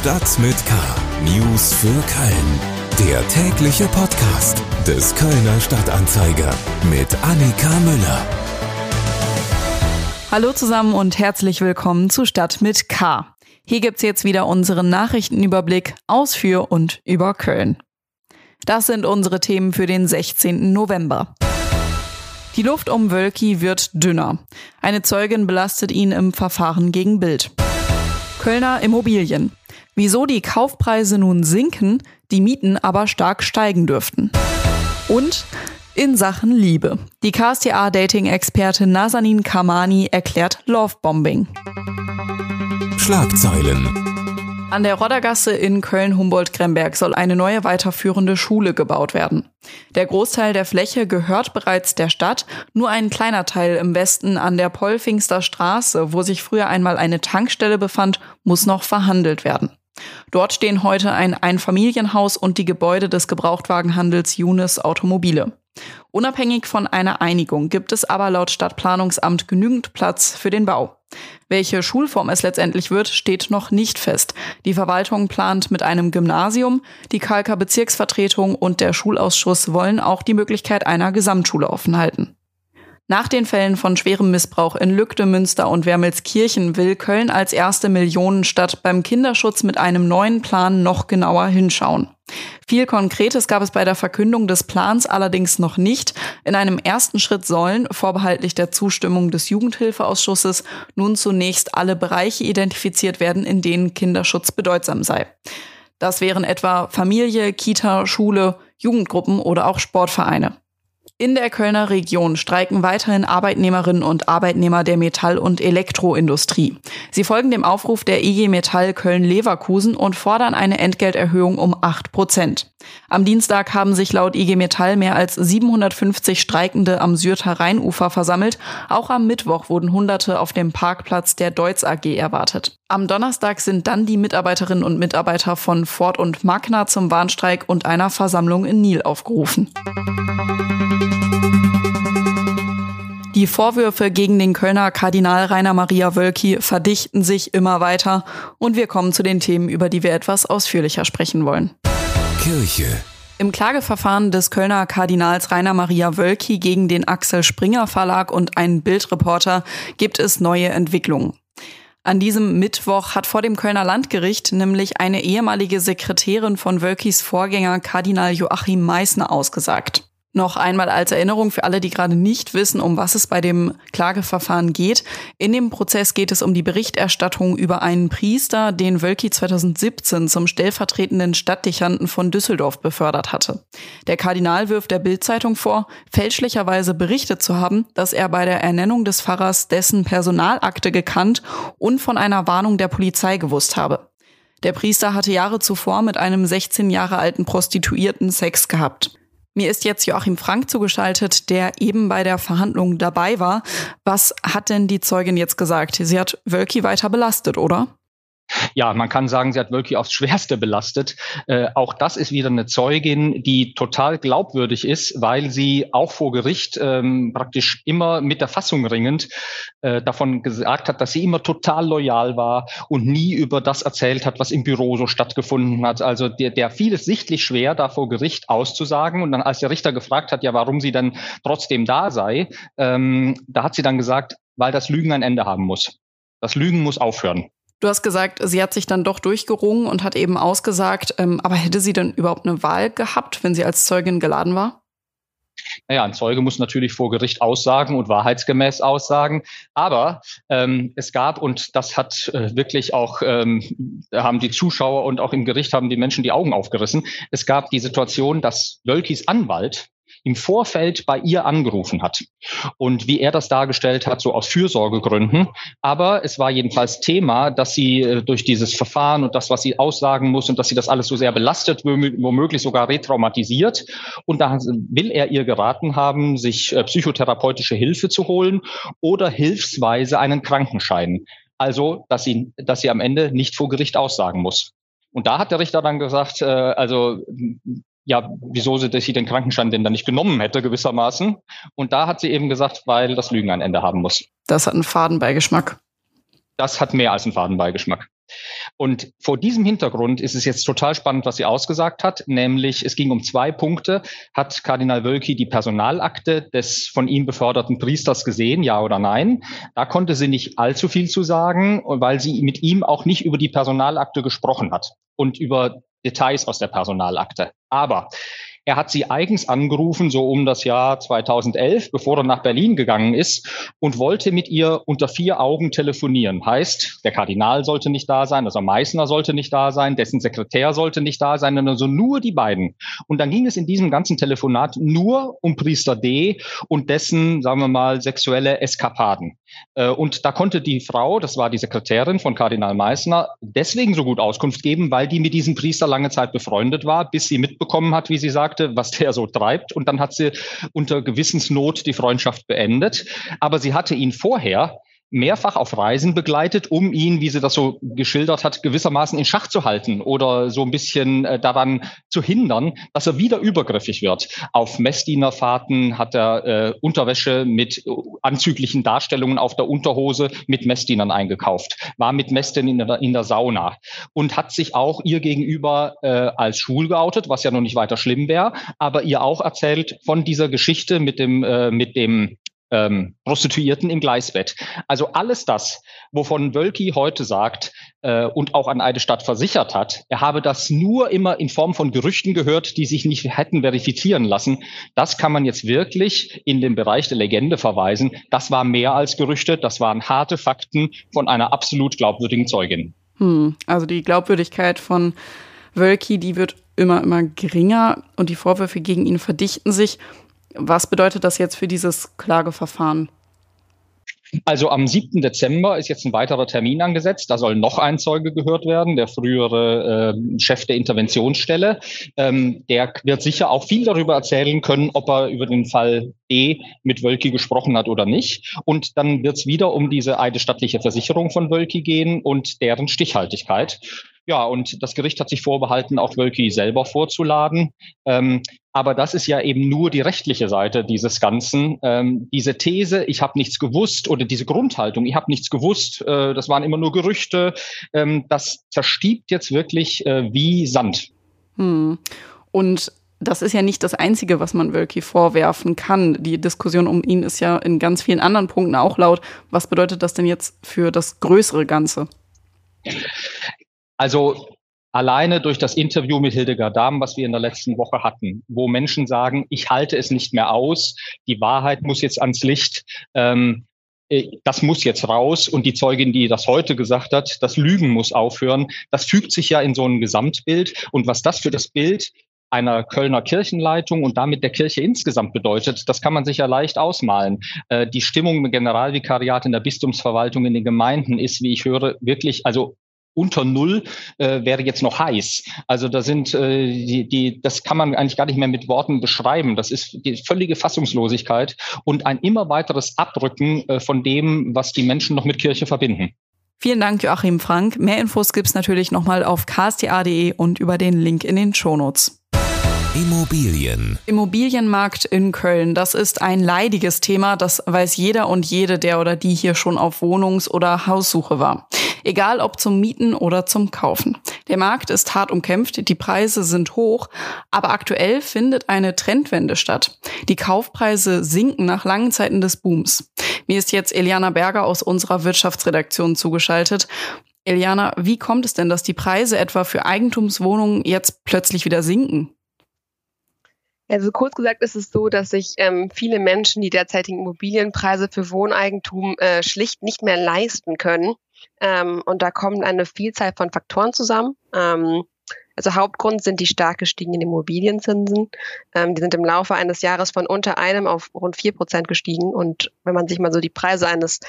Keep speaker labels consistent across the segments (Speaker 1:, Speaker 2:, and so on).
Speaker 1: Stadt mit K. News für Köln. Der tägliche Podcast des Kölner Stadtanzeiger mit Annika Müller.
Speaker 2: Hallo zusammen und herzlich willkommen zu Stadt mit K. Hier gibt's jetzt wieder unseren Nachrichtenüberblick aus für und über Köln. Das sind unsere Themen für den 16. November. Die Luft um Wölki wird dünner. Eine Zeugin belastet ihn im Verfahren gegen Bild. Kölner Immobilien. Wieso die Kaufpreise nun sinken, die Mieten aber stark steigen dürften. Und in Sachen Liebe. Die KSTA-Dating-Expertin Nazanin Kamani erklärt Lovebombing.
Speaker 1: Schlagzeilen.
Speaker 2: An der Roddergasse in Köln-Humboldt-Kremberg soll eine neue weiterführende Schule gebaut werden. Der Großteil der Fläche gehört bereits der Stadt, nur ein kleiner Teil im Westen an der Polfingster Straße, wo sich früher einmal eine Tankstelle befand, muss noch verhandelt werden. Dort stehen heute ein Einfamilienhaus und die Gebäude des Gebrauchtwagenhandels Junis Automobile. Unabhängig von einer Einigung gibt es aber laut Stadtplanungsamt genügend Platz für den Bau. Welche Schulform es letztendlich wird, steht noch nicht fest. Die Verwaltung plant mit einem Gymnasium, die Kalker Bezirksvertretung und der Schulausschuss wollen auch die Möglichkeit einer Gesamtschule offen halten. Nach den Fällen von schwerem Missbrauch in Lügde, Münster und Wermelskirchen will Köln als erste Millionenstadt beim Kinderschutz mit einem neuen Plan noch genauer hinschauen. Viel Konkretes gab es bei der Verkündung des Plans allerdings noch nicht. In einem ersten Schritt sollen, vorbehaltlich der Zustimmung des Jugendhilfeausschusses, nun zunächst alle Bereiche identifiziert werden, in denen Kinderschutz bedeutsam sei. Das wären etwa Familie, Kita, Schule, Jugendgruppen oder auch Sportvereine. In der Kölner Region streiken weiterhin Arbeitnehmerinnen und Arbeitnehmer der Metall- und Elektroindustrie. Sie folgen dem Aufruf der IG Metall Köln-Leverkusen und fordern eine Entgelterhöhung um 8 Prozent. Am Dienstag haben sich laut IG Metall mehr als 750 Streikende am Syrter Rheinufer versammelt. Auch am Mittwoch wurden Hunderte auf dem Parkplatz der Deutz AG erwartet. Am Donnerstag sind dann die Mitarbeiterinnen und Mitarbeiter von Ford und Magna zum Warnstreik und einer Versammlung in Nil aufgerufen. Die Vorwürfe gegen den Kölner Kardinal Rainer Maria Wölki verdichten sich immer weiter und wir kommen zu den Themen, über die wir etwas ausführlicher sprechen wollen.
Speaker 1: Kirche.
Speaker 2: Im Klageverfahren des Kölner Kardinals Rainer Maria Wölki gegen den Axel Springer Verlag und einen Bildreporter gibt es neue Entwicklungen. An diesem Mittwoch hat vor dem Kölner Landgericht nämlich eine ehemalige Sekretärin von Wölkis Vorgänger Kardinal Joachim Meissner ausgesagt. Noch einmal als Erinnerung für alle, die gerade nicht wissen, um was es bei dem Klageverfahren geht. In dem Prozess geht es um die Berichterstattung über einen Priester, den Wölki 2017 zum stellvertretenden Stadtdechanten von Düsseldorf befördert hatte. Der Kardinal wirft der Bildzeitung vor, fälschlicherweise berichtet zu haben, dass er bei der Ernennung des Pfarrers dessen Personalakte gekannt und von einer Warnung der Polizei gewusst habe. Der Priester hatte Jahre zuvor mit einem 16 Jahre alten Prostituierten Sex gehabt. Mir ist jetzt Joachim Frank zugeschaltet, der eben bei der Verhandlung dabei war. Was hat denn die Zeugin jetzt gesagt? Sie hat Wölki weiter belastet, oder?
Speaker 3: Ja, man kann sagen, sie hat wirklich aufs Schwerste belastet. Äh, auch das ist wieder eine Zeugin, die total glaubwürdig ist, weil sie auch vor Gericht ähm, praktisch immer mit der Fassung ringend äh, davon gesagt hat, dass sie immer total loyal war und nie über das erzählt hat, was im Büro so stattgefunden hat. Also der, der fiel es sichtlich schwer, da vor Gericht auszusagen. Und dann, als der Richter gefragt hat, ja, warum sie dann trotzdem da sei, ähm, da hat sie dann gesagt, weil das Lügen ein Ende haben muss. Das Lügen muss aufhören.
Speaker 2: Du hast gesagt, sie hat sich dann doch durchgerungen und hat eben ausgesagt, ähm, aber hätte sie denn überhaupt eine Wahl gehabt, wenn sie als Zeugin geladen war?
Speaker 3: Naja, ein Zeuge muss natürlich vor Gericht aussagen und wahrheitsgemäß aussagen. Aber ähm, es gab, und das hat äh, wirklich auch, ähm, haben die Zuschauer und auch im Gericht haben die Menschen die Augen aufgerissen. Es gab die Situation, dass Wölkis Anwalt im Vorfeld bei ihr angerufen hat und wie er das dargestellt hat, so aus Fürsorgegründen. Aber es war jedenfalls Thema, dass sie äh, durch dieses Verfahren und das, was sie aussagen muss und dass sie das alles so sehr belastet, womöglich sogar retraumatisiert. Und da will er ihr geraten haben, sich äh, psychotherapeutische Hilfe zu holen oder hilfsweise einen Krankenschein. Also, dass sie, dass sie am Ende nicht vor Gericht aussagen muss. Und da hat der Richter dann gesagt, äh, also ja, wieso sie, dass sie den Krankenschein denn dann nicht genommen hätte, gewissermaßen. Und da hat sie eben gesagt, weil das Lügen ein Ende haben muss.
Speaker 2: Das hat einen Fadenbeigeschmack.
Speaker 3: Das hat mehr als einen Fadenbeigeschmack. Und vor diesem Hintergrund ist es jetzt total spannend, was sie ausgesagt hat, nämlich es ging um zwei Punkte. Hat Kardinal Wölki die Personalakte des von ihm beförderten Priesters gesehen, ja oder nein? Da konnte sie nicht allzu viel zu sagen, weil sie mit ihm auch nicht über die Personalakte gesprochen hat und über Details aus der Personalakte. Aber er hat sie eigens angerufen, so um das Jahr 2011, bevor er nach Berlin gegangen ist und wollte mit ihr unter vier Augen telefonieren. Heißt, der Kardinal sollte nicht da sein, also Meißner sollte nicht da sein, dessen Sekretär sollte nicht da sein, also nur die beiden. Und dann ging es in diesem ganzen Telefonat nur um Priester D und dessen, sagen wir mal, sexuelle Eskapaden. Äh, und da konnte die Frau, das war die Sekretärin von Kardinal Meißner, deswegen so gut Auskunft geben, weil die mit diesem Priester lange Zeit befreundet war, bis sie mitbekommen hat, wie sie sagt, sagte, was der so treibt. Und dann hat sie unter Gewissensnot die Freundschaft beendet. Aber sie hatte ihn vorher mehrfach auf Reisen begleitet, um ihn, wie sie das so geschildert hat, gewissermaßen in Schach zu halten oder so ein bisschen äh, daran zu hindern, dass er wieder übergriffig wird. Auf Messdienerfahrten hat er äh, Unterwäsche mit anzüglichen Darstellungen auf der Unterhose mit Messdienern eingekauft, war mit Messdienern in der, in der Sauna und hat sich auch ihr gegenüber äh, als schwul geoutet, was ja noch nicht weiter schlimm wäre, aber ihr auch erzählt von dieser Geschichte mit dem, äh, mit dem ähm, Prostituierten im Gleisbett. Also alles das, wovon Wölki heute sagt äh, und auch an eine Stadt versichert hat, er habe das nur immer in Form von Gerüchten gehört, die sich nicht hätten verifizieren lassen. Das kann man jetzt wirklich in den Bereich der Legende verweisen. Das war mehr als Gerüchte, das waren harte Fakten von einer absolut glaubwürdigen Zeugin.
Speaker 2: Hm, also die Glaubwürdigkeit von Wölki, die wird immer, immer geringer und die Vorwürfe gegen ihn verdichten sich. Was bedeutet das jetzt für dieses Klageverfahren?
Speaker 3: Also am 7. Dezember ist jetzt ein weiterer Termin angesetzt. Da soll noch ein Zeuge gehört werden, der frühere äh, Chef der Interventionsstelle. Ähm, der wird sicher auch viel darüber erzählen können, ob er über den Fall E mit Wölki gesprochen hat oder nicht. Und dann wird es wieder um diese eidesstattliche Versicherung von Wölki gehen und deren Stichhaltigkeit. Ja, und das Gericht hat sich vorbehalten, auch Wölki selber vorzuladen. Ähm, aber das ist ja eben nur die rechtliche Seite dieses Ganzen. Ähm, diese These, ich habe nichts gewusst, oder diese Grundhaltung, ich habe nichts gewusst, äh, das waren immer nur Gerüchte, ähm, das zerstiebt jetzt wirklich äh, wie Sand.
Speaker 2: Hm. Und das ist ja nicht das Einzige, was man Wölki vorwerfen kann. Die Diskussion um ihn ist ja in ganz vielen anderen Punkten auch laut. Was bedeutet das denn jetzt für das größere Ganze?
Speaker 3: Also alleine durch das Interview mit Hildegard Dahm, was wir in der letzten Woche hatten, wo Menschen sagen, ich halte es nicht mehr aus, die Wahrheit muss jetzt ans Licht. Ähm, äh, das muss jetzt raus und die Zeugin, die das heute gesagt hat, das Lügen muss aufhören, das fügt sich ja in so ein Gesamtbild. Und was das für das Bild einer Kölner Kirchenleitung und damit der Kirche insgesamt bedeutet, das kann man sich ja leicht ausmalen. Äh, die Stimmung im Generalvikariat in der Bistumsverwaltung in den Gemeinden ist, wie ich höre, wirklich, also unter Null äh, wäre jetzt noch heiß. Also da sind äh, die, die, das kann man eigentlich gar nicht mehr mit Worten beschreiben. Das ist die völlige Fassungslosigkeit und ein immer weiteres Abrücken äh, von dem, was die Menschen noch mit Kirche verbinden.
Speaker 2: Vielen Dank, Joachim Frank. Mehr Infos gibt's natürlich nochmal auf ksta.de und über den Link in den Shownotes.
Speaker 1: Immobilien.
Speaker 2: Immobilienmarkt in Köln, das ist ein leidiges Thema, das weiß jeder und jede, der oder die hier schon auf Wohnungs- oder Haussuche war. Egal ob zum Mieten oder zum Kaufen. Der Markt ist hart umkämpft, die Preise sind hoch, aber aktuell findet eine Trendwende statt. Die Kaufpreise sinken nach langen Zeiten des Booms. Mir ist jetzt Eliana Berger aus unserer Wirtschaftsredaktion zugeschaltet. Eliana, wie kommt es denn, dass die Preise etwa für Eigentumswohnungen jetzt plötzlich wieder sinken?
Speaker 4: Also kurz gesagt ist es so, dass sich ähm, viele Menschen die derzeitigen Immobilienpreise für Wohneigentum äh, schlicht nicht mehr leisten können. Ähm, und da kommen eine Vielzahl von Faktoren zusammen. Ähm, also Hauptgrund sind die stark gestiegenen Immobilienzinsen. Ähm, die sind im Laufe eines Jahres von unter einem auf rund vier Prozent gestiegen. Und wenn man sich mal so die Preise eines,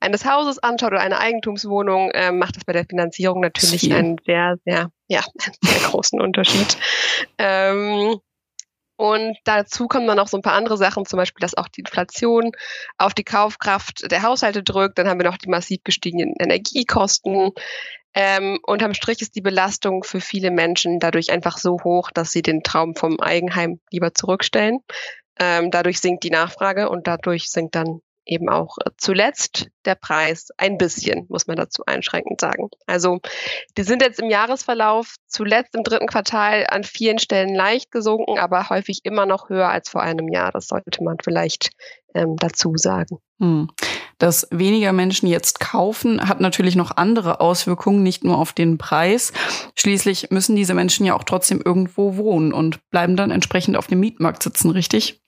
Speaker 4: eines Hauses anschaut oder einer Eigentumswohnung, äh, macht das bei der Finanzierung natürlich einen sehr, sehr, ja, einen sehr großen Unterschied. Ähm, und dazu kommen dann noch so ein paar andere Sachen, zum Beispiel, dass auch die Inflation auf die Kaufkraft der Haushalte drückt. Dann haben wir noch die massiv gestiegenen Energiekosten. Ähm, unterm Strich ist die Belastung für viele Menschen dadurch einfach so hoch, dass sie den Traum vom Eigenheim lieber zurückstellen. Ähm, dadurch sinkt die Nachfrage und dadurch sinkt dann eben auch äh, zuletzt der Preis ein bisschen, muss man dazu einschränkend sagen. Also die sind jetzt im Jahresverlauf zuletzt im dritten Quartal an vielen Stellen leicht gesunken, aber häufig immer noch höher als vor einem Jahr. Das sollte man vielleicht ähm, dazu sagen. Hm.
Speaker 2: Dass weniger Menschen jetzt kaufen, hat natürlich noch andere Auswirkungen, nicht nur auf den Preis. Schließlich müssen diese Menschen ja auch trotzdem irgendwo wohnen und bleiben dann entsprechend auf dem Mietmarkt sitzen, richtig?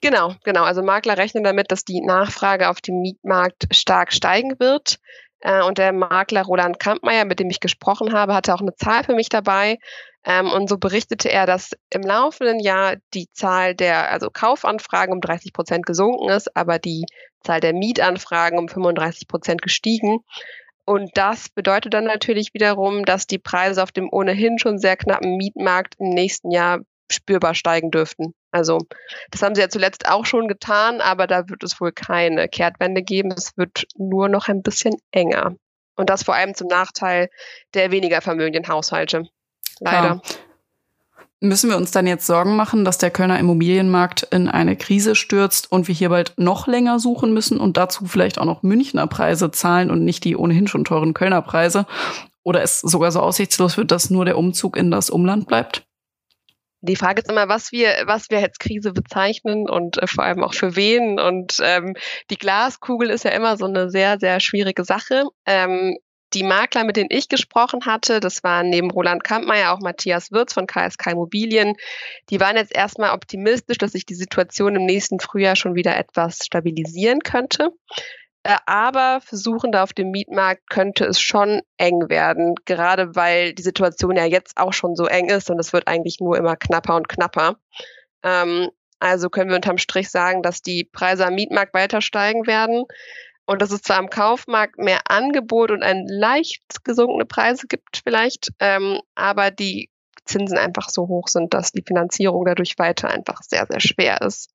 Speaker 4: Genau, genau. Also Makler rechnen damit, dass die Nachfrage auf dem Mietmarkt stark steigen wird. Äh, und der Makler Roland Kampmeier, mit dem ich gesprochen habe, hatte auch eine Zahl für mich dabei. Ähm, und so berichtete er, dass im laufenden Jahr die Zahl der also Kaufanfragen um 30 Prozent gesunken ist, aber die Zahl der Mietanfragen um 35 Prozent gestiegen. Und das bedeutet dann natürlich wiederum, dass die Preise auf dem ohnehin schon sehr knappen Mietmarkt im nächsten Jahr spürbar steigen dürften. Also das haben sie ja zuletzt auch schon getan, aber da wird es wohl keine Kehrtwende geben. Es wird nur noch ein bisschen enger. Und das vor allem zum Nachteil der weniger vermögenden Haushalte. Leider. Klar.
Speaker 2: Müssen wir uns dann jetzt Sorgen machen, dass der Kölner Immobilienmarkt in eine Krise stürzt und wir hier bald noch länger suchen müssen und dazu vielleicht auch noch Münchner Preise zahlen und nicht die ohnehin schon teuren Kölner Preise? Oder es sogar so aussichtslos wird, dass nur der Umzug in das Umland bleibt?
Speaker 4: Die Frage ist immer, was wir, was wir als Krise bezeichnen und äh, vor allem auch für wen. Und ähm, die Glaskugel ist ja immer so eine sehr, sehr schwierige Sache. Ähm, die Makler, mit denen ich gesprochen hatte, das waren neben Roland Kampmeier auch Matthias Wirz von KSK Immobilien, die waren jetzt erstmal optimistisch, dass sich die Situation im nächsten Frühjahr schon wieder etwas stabilisieren könnte. Äh, aber versuchen da auf dem Mietmarkt könnte es schon eng werden, gerade weil die Situation ja jetzt auch schon so eng ist und es wird eigentlich nur immer knapper und knapper. Ähm, also können wir unterm Strich sagen, dass die Preise am Mietmarkt weiter steigen werden und dass es zwar am Kaufmarkt mehr Angebot und ein leicht gesunkene Preise gibt vielleicht, ähm, aber die Zinsen einfach so hoch sind, dass die Finanzierung dadurch weiter einfach sehr, sehr schwer ist.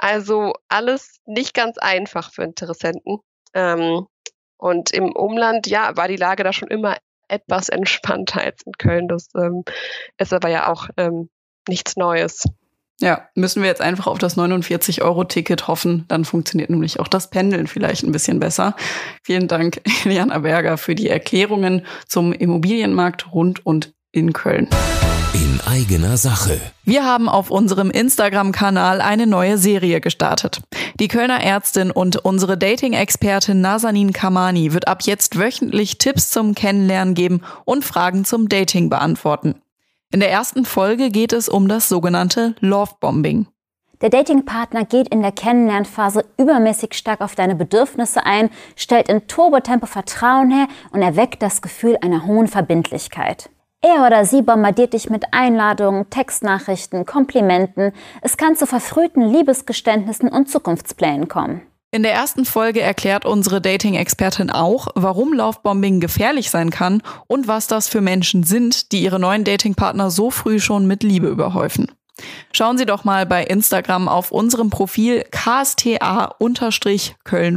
Speaker 4: Also alles nicht ganz einfach für Interessenten. Ähm, und im Umland, ja, war die Lage da schon immer etwas entspannter als in Köln. Das ähm, ist aber ja auch ähm, nichts Neues.
Speaker 2: Ja, müssen wir jetzt einfach auf das 49-Euro-Ticket hoffen. Dann funktioniert nämlich auch das Pendeln vielleicht ein bisschen besser. Vielen Dank, Eliana Berger, für die Erklärungen zum Immobilienmarkt rund und in Köln.
Speaker 1: In eigener Sache.
Speaker 2: Wir haben auf unserem Instagram-Kanal eine neue Serie gestartet. Die Kölner Ärztin und unsere Dating-Expertin Nazanin Kamani wird ab jetzt wöchentlich Tipps zum Kennenlernen geben und Fragen zum Dating beantworten. In der ersten Folge geht es um das sogenannte Love-Bombing.
Speaker 5: Der Datingpartner geht in der Kennenlernphase übermäßig stark auf deine Bedürfnisse ein, stellt in Turbotempo Vertrauen her und erweckt das Gefühl einer hohen Verbindlichkeit. Er oder sie bombardiert dich mit Einladungen, Textnachrichten, Komplimenten. Es kann zu verfrühten Liebesgeständnissen und Zukunftsplänen kommen.
Speaker 2: In der ersten Folge erklärt unsere Dating-Expertin auch, warum Laufbombing gefährlich sein kann und was das für Menschen sind, die ihre neuen Datingpartner so früh schon mit Liebe überhäufen. Schauen Sie doch mal bei Instagram auf unserem Profil ksta-köln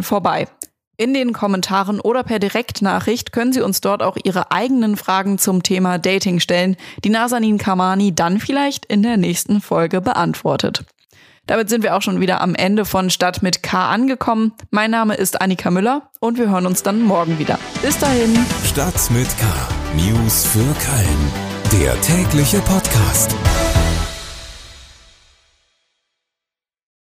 Speaker 2: vorbei. In den Kommentaren oder per Direktnachricht können Sie uns dort auch Ihre eigenen Fragen zum Thema Dating stellen, die Nazanin Kamani dann vielleicht in der nächsten Folge beantwortet. Damit sind wir auch schon wieder am Ende von Stadt mit K angekommen. Mein Name ist Annika Müller und wir hören uns dann morgen wieder. Bis dahin.
Speaker 1: Stadt mit K. News für Köln. Der tägliche Podcast.